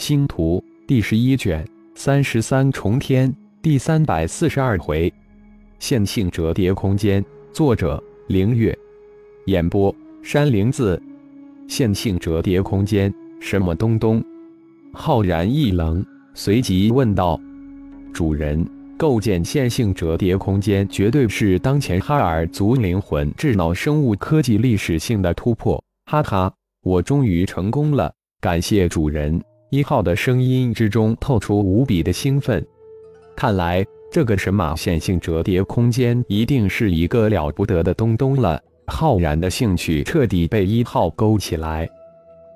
星图第十一卷三十三重天第三百四十二回，线性折叠空间。作者：凌月。演播：山灵子。线性折叠空间，什么东东？浩然一愣，随即问道：“主人，构建线性折叠空间，绝对是当前哈尔族灵魂智脑生物科技历史性的突破。哈哈，我终于成功了！感谢主人。”一号的声音之中透出无比的兴奋，看来这个神马线性折叠空间一定是一个了不得的东东了。浩然的兴趣彻底被一号勾起来。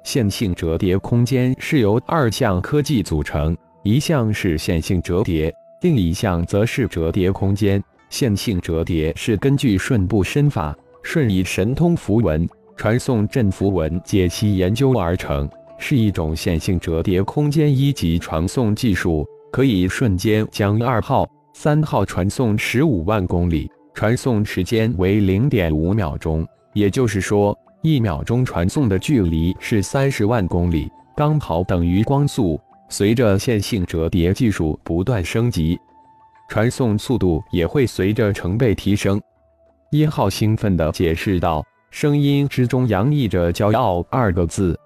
线性折叠空间是由二项科技组成，一项是线性折叠，另一项则是折叠空间。线性折叠是根据顺步身法、瞬移神通符文、传送阵符文解析研究而成。是一种线性折叠空间一级传送技术，可以瞬间将二号、三号传送十五万公里，传送时间为零点五秒钟。也就是说，一秒钟传送的距离是三十万公里，刚好等于光速。随着线性折叠技术不断升级，传送速度也会随着成倍提升。一号兴奋地解释道，声音之中洋溢着骄傲二个字。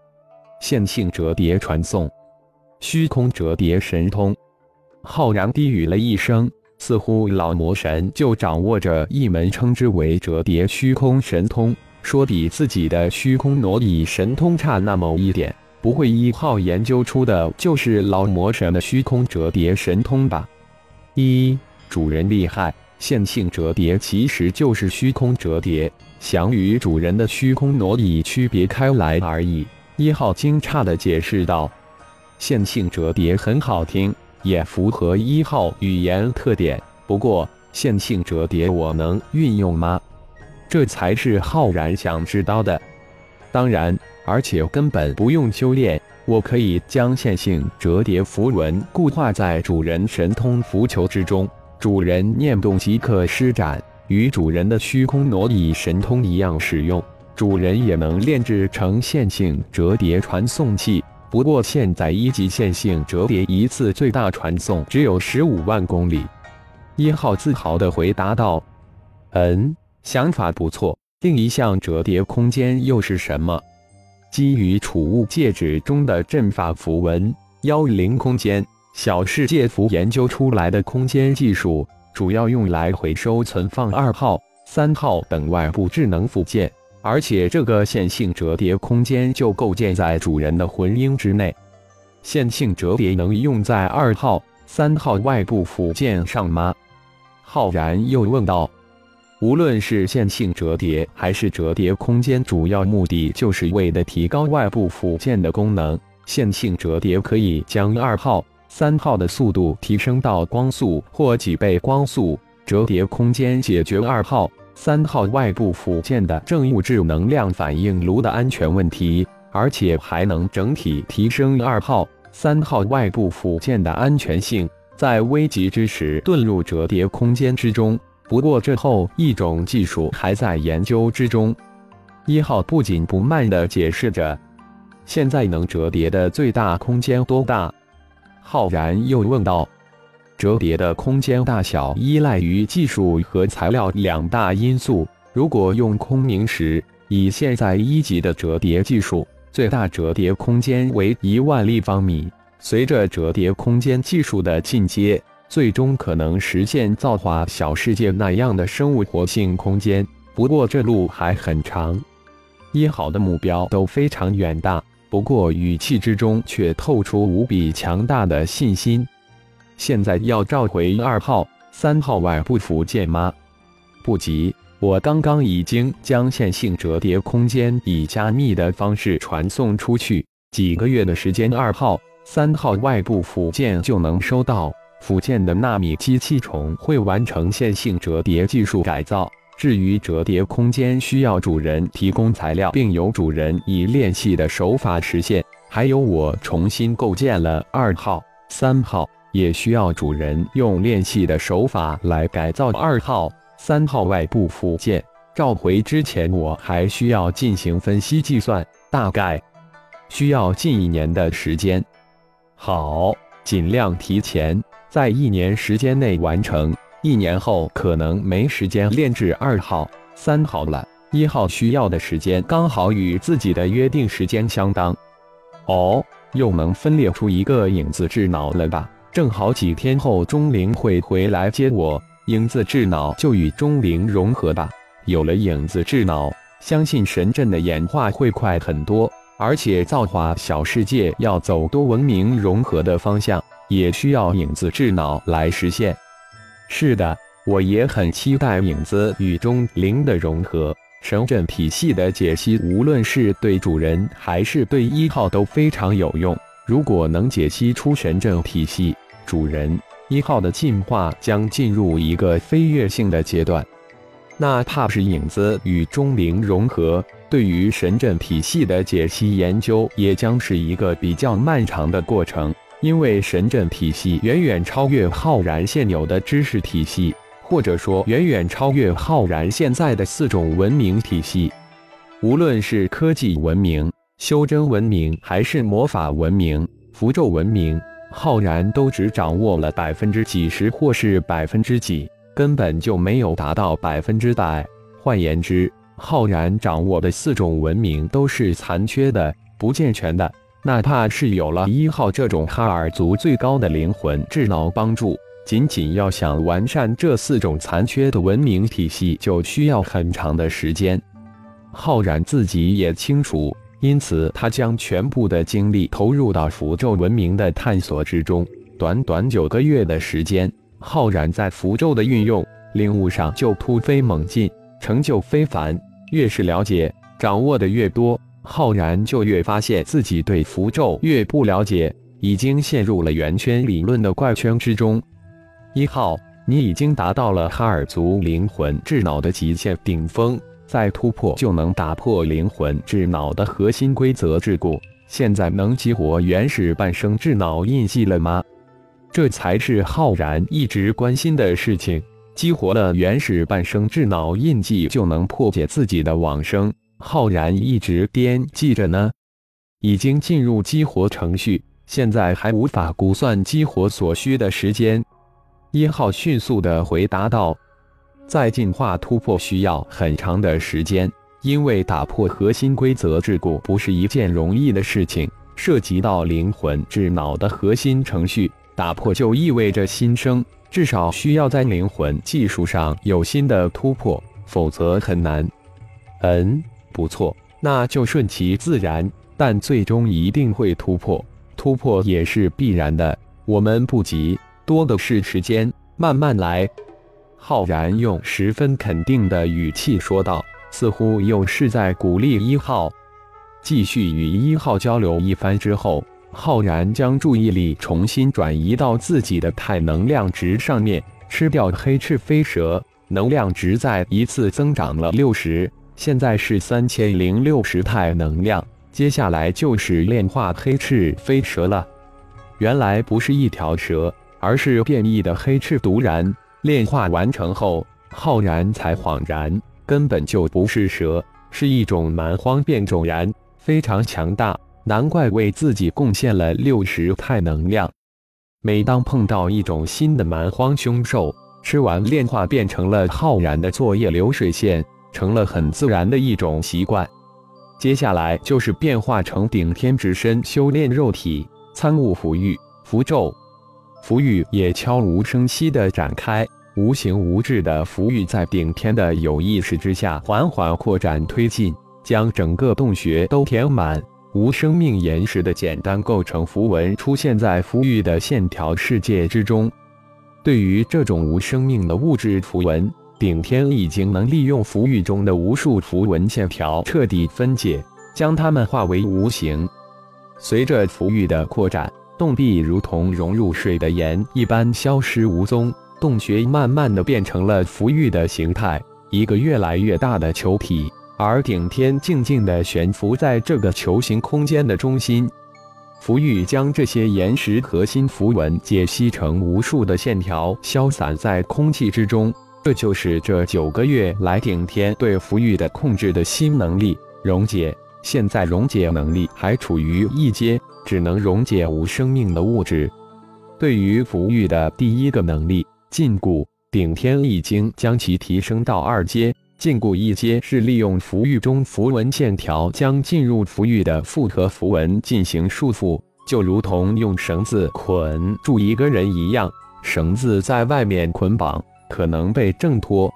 线性折叠传送，虚空折叠神通。浩然低语了一声，似乎老魔神就掌握着一门称之为折叠虚空神通，说比自己的虚空挪移神通差那么一点。不会一号研究出的就是老魔神的虚空折叠神通吧？一主人厉害，线性折叠其实就是虚空折叠，想与主人的虚空挪移区别开来而已。一号惊诧地解释道：“线性折叠很好听，也符合一号语言特点。不过，线性折叠我能运用吗？这才是浩然想知道的。当然，而且根本不用修炼，我可以将线性折叠符文固化在主人神通符球之中，主人念动即可施展，与主人的虚空挪移神通一样使用。”主人也能炼制成线性折叠传送器，不过现在一级线性折叠一次最大传送只有十五万公里。一号自豪地回答道：“嗯，想法不错。另一项折叠空间又是什么？基于储物戒指中的阵法符文妖灵空间小世界符研究出来的空间技术，主要用来回收存放二号、三号等外部智能附件。”而且这个线性折叠空间就构建在主人的魂婴之内。线性折叠能用在二号、三号外部附件上吗？浩然又问道。无论是线性折叠还是折叠空间，主要目的就是为了提高外部附件的功能。线性折叠可以将二号、三号的速度提升到光速或几倍光速。折叠空间解决二号。三号外部附件的正物质能量反应炉的安全问题，而且还能整体提升二号、三号外部附件的安全性，在危急之时遁入折叠空间之中。不过，这后一种技术还在研究之中。一号不紧不慢地解释着：“现在能折叠的最大空间多大？”浩然又问道。折叠的空间大小依赖于技术和材料两大因素。如果用空明石，以现在一级的折叠技术，最大折叠空间为一万立方米。随着折叠空间技术的进阶，最终可能实现造化小世界那样的生物活性空间。不过这路还很长，一好的目标都非常远大，不过语气之中却透出无比强大的信心。现在要召回二号、三号外部附件吗？不急，我刚刚已经将线性折叠空间以加密的方式传送出去，几个月的时间，二号、三号外部附件就能收到。附件的纳米机器虫会完成线性折叠技术改造。至于折叠空间，需要主人提供材料，并由主人以炼系的手法实现。还有，我重新构建了二号、三号。也需要主人用炼系的手法来改造二号、三号外部附件。召回之前，我还需要进行分析计算，大概需要近一年的时间。好，尽量提前，在一年时间内完成。一年后可能没时间炼制二号、三号了。一号需要的时间刚好与自己的约定时间相当。哦，又能分裂出一个影子智脑了吧？正好几天后钟灵会回来接我，影子智脑就与钟灵融合吧。有了影子智脑，相信神阵的演化会快很多。而且造化小世界要走多文明融合的方向，也需要影子智脑来实现。是的，我也很期待影子与钟灵的融合。神阵体系的解析，无论是对主人还是对一号都非常有用。如果能解析出神阵体系，主人一号的进化将进入一个飞跃性的阶段。哪怕是影子与钟灵融合。对于神阵体系的解析研究，也将是一个比较漫长的过程，因为神阵体系远远超越浩然现有的知识体系，或者说远远超越浩然现在的四种文明体系。无论是科技文明、修真文明，还是魔法文明、符咒文明，浩然都只掌握了百分之几十，或是百分之几，根本就没有达到百分之百。换言之，浩然掌握的四种文明都是残缺的、不健全的，哪怕是有了一号这种哈尔族最高的灵魂智脑帮助，仅仅要想完善这四种残缺的文明体系，就需要很长的时间。浩然自己也清楚，因此他将全部的精力投入到符咒文明的探索之中。短短九个月的时间，浩然在符咒的运用、领悟上就突飞猛进，成就非凡。越是了解、掌握的越多，浩然就越发现自己对符咒越不了解，已经陷入了圆圈理论的怪圈之中。一号，你已经达到了哈尔族灵魂智脑的极限顶峰，再突破就能打破灵魂智脑的核心规则桎梏。现在能激活原始半生智脑印记了吗？这才是浩然一直关心的事情。激活了原始半生智脑印记，就能破解自己的往生。浩然一直惦记着呢，已经进入激活程序，现在还无法估算激活所需的时间。一号迅速的回答道：“在进化突破需要很长的时间，因为打破核心规则桎梏不是一件容易的事情，涉及到灵魂至脑的核心程序，打破就意味着新生。”至少需要在灵魂技术上有新的突破，否则很难。嗯，不错，那就顺其自然。但最终一定会突破，突破也是必然的。我们不急，多的是时间，慢慢来。浩然用十分肯定的语气说道，似乎又是在鼓励一号。继续与一号交流一番之后。浩然将注意力重新转移到自己的太能量值上面，吃掉黑翅飞蛇，能量值再一次增长了六十，现在是三千零六十太能量。接下来就是炼化黑翅飞蛇了。原来不是一条蛇，而是变异的黑翅毒然。炼化完成后，浩然才恍然，根本就不是蛇，是一种蛮荒变种然，非常强大。难怪为自己贡献了六十太能量。每当碰到一种新的蛮荒凶兽，吃完炼化变成了浩然的作业流水线，成了很自然的一种习惯。接下来就是变化成顶天之身修炼肉体，参悟符域、符咒。符域也悄无声息地展开，无形无质的符域在顶天的有意识之下缓缓扩展推进，将整个洞穴都填满。无生命岩石的简单构成符文出现在符域的线条世界之中。对于这种无生命的物质符文，顶天已经能利用符域中的无数符文线条彻底分解，将它们化为无形。随着符域的扩展，洞壁如同融入水的盐一般消失无踪，洞穴慢慢的变成了浮玉的形态，一个越来越大的球体。而顶天静静地悬浮在这个球形空间的中心，浮玉将这些岩石核心符文解析成无数的线条，消散在空气之中。这就是这九个月来顶天对浮玉的控制的新能力——溶解。现在溶解能力还处于一阶，只能溶解无生命的物质。对于符玉的第一个能力禁锢，顶天已经将其提升到二阶。禁锢一阶是利用符玉中符文线条，将进入符玉的复合符文进行束缚，就如同用绳子捆住一个人一样，绳子在外面捆绑，可能被挣脱。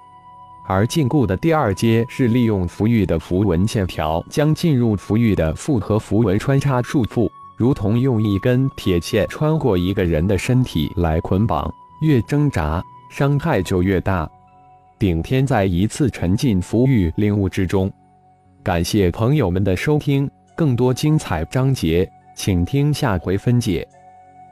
而禁锢的第二阶是利用符玉的符文线条，将进入符玉的复合符文穿插束缚，如同用一根铁线穿过一个人的身体来捆绑，越挣扎伤害就越大。顶天在一次沉浸福玉领悟之中，感谢朋友们的收听，更多精彩章节，请听下回分解。